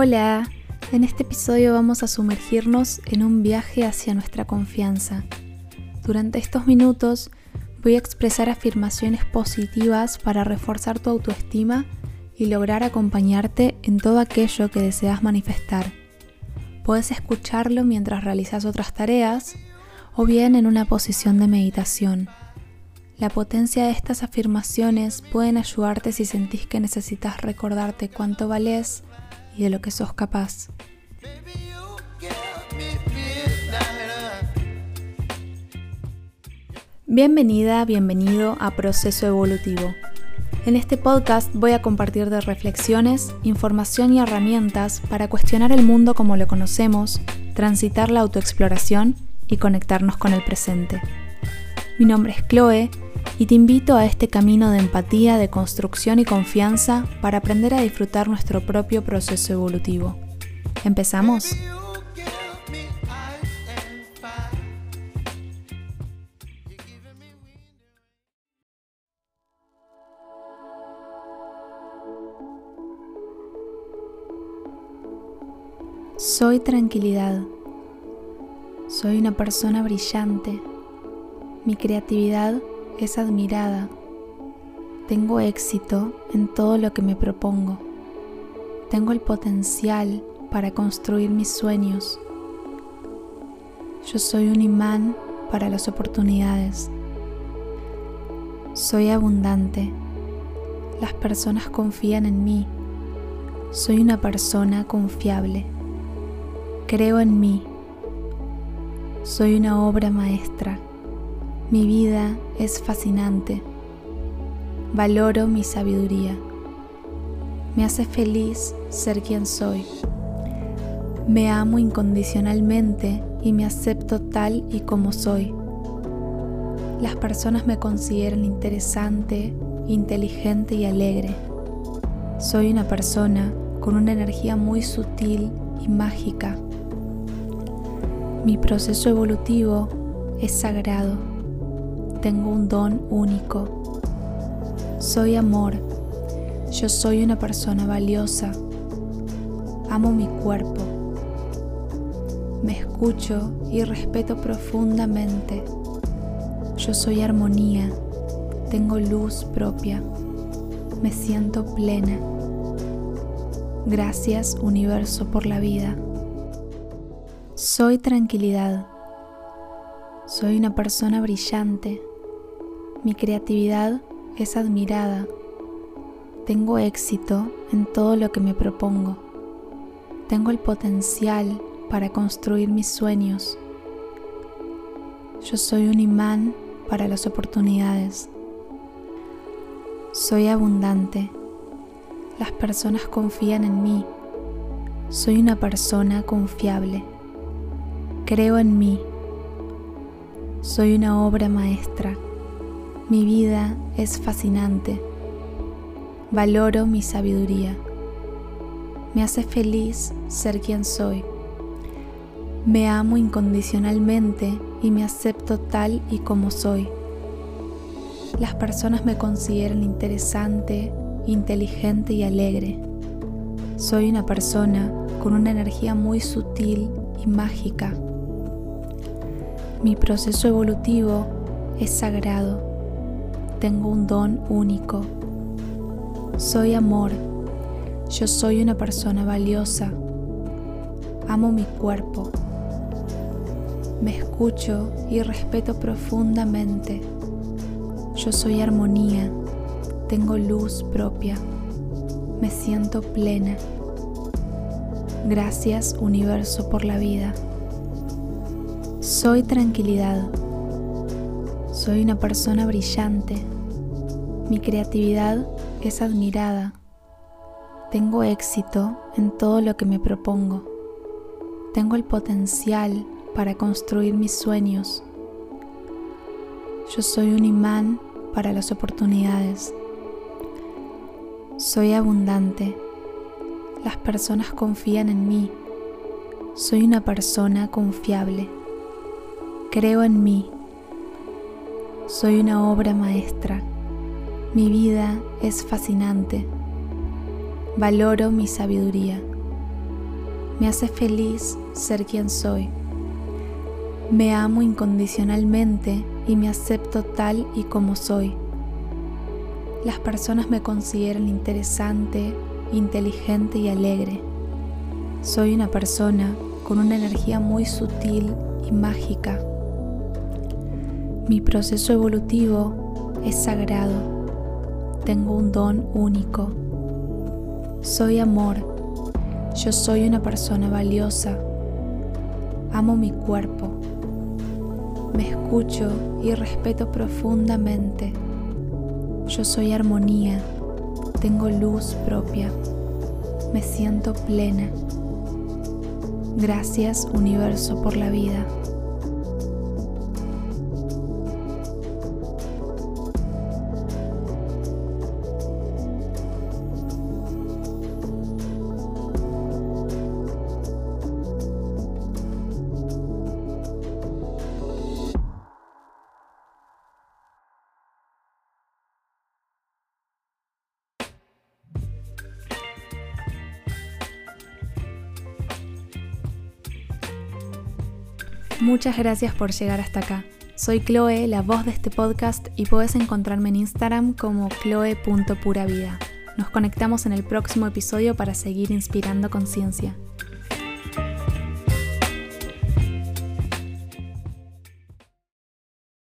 Hola, en este episodio vamos a sumergirnos en un viaje hacia nuestra confianza. Durante estos minutos voy a expresar afirmaciones positivas para reforzar tu autoestima y lograr acompañarte en todo aquello que deseas manifestar. Puedes escucharlo mientras realizas otras tareas o bien en una posición de meditación. La potencia de estas afirmaciones pueden ayudarte si sentís que necesitas recordarte cuánto vales y de lo que sos capaz. Bienvenida, bienvenido a Proceso Evolutivo. En este podcast voy a compartir de reflexiones, información y herramientas para cuestionar el mundo como lo conocemos, transitar la autoexploración y conectarnos con el presente. Mi nombre es Chloe y te invito a este camino de empatía, de construcción y confianza para aprender a disfrutar nuestro propio proceso evolutivo. ¿Empezamos? Soy tranquilidad. Soy una persona brillante. Mi creatividad es admirada. Tengo éxito en todo lo que me propongo. Tengo el potencial para construir mis sueños. Yo soy un imán para las oportunidades. Soy abundante. Las personas confían en mí. Soy una persona confiable. Creo en mí. Soy una obra maestra. Mi vida es fascinante. Valoro mi sabiduría. Me hace feliz ser quien soy. Me amo incondicionalmente y me acepto tal y como soy. Las personas me consideran interesante, inteligente y alegre. Soy una persona con una energía muy sutil y mágica. Mi proceso evolutivo es sagrado tengo un don único. Soy amor. Yo soy una persona valiosa. Amo mi cuerpo. Me escucho y respeto profundamente. Yo soy armonía. Tengo luz propia. Me siento plena. Gracias universo por la vida. Soy tranquilidad. Soy una persona brillante. Mi creatividad es admirada. Tengo éxito en todo lo que me propongo. Tengo el potencial para construir mis sueños. Yo soy un imán para las oportunidades. Soy abundante. Las personas confían en mí. Soy una persona confiable. Creo en mí. Soy una obra maestra. Mi vida es fascinante. Valoro mi sabiduría. Me hace feliz ser quien soy. Me amo incondicionalmente y me acepto tal y como soy. Las personas me consideran interesante, inteligente y alegre. Soy una persona con una energía muy sutil y mágica. Mi proceso evolutivo es sagrado tengo un don único. Soy amor. Yo soy una persona valiosa. Amo mi cuerpo. Me escucho y respeto profundamente. Yo soy armonía. Tengo luz propia. Me siento plena. Gracias universo por la vida. Soy tranquilidad. Soy una persona brillante. Mi creatividad es admirada. Tengo éxito en todo lo que me propongo. Tengo el potencial para construir mis sueños. Yo soy un imán para las oportunidades. Soy abundante. Las personas confían en mí. Soy una persona confiable. Creo en mí. Soy una obra maestra. Mi vida es fascinante. Valoro mi sabiduría. Me hace feliz ser quien soy. Me amo incondicionalmente y me acepto tal y como soy. Las personas me consideran interesante, inteligente y alegre. Soy una persona con una energía muy sutil y mágica. Mi proceso evolutivo es sagrado. Tengo un don único. Soy amor. Yo soy una persona valiosa. Amo mi cuerpo. Me escucho y respeto profundamente. Yo soy armonía. Tengo luz propia. Me siento plena. Gracias universo por la vida. Muchas gracias por llegar hasta acá. Soy Chloe, la voz de este podcast, y puedes encontrarme en Instagram como chloe.puravida. Nos conectamos en el próximo episodio para seguir inspirando conciencia.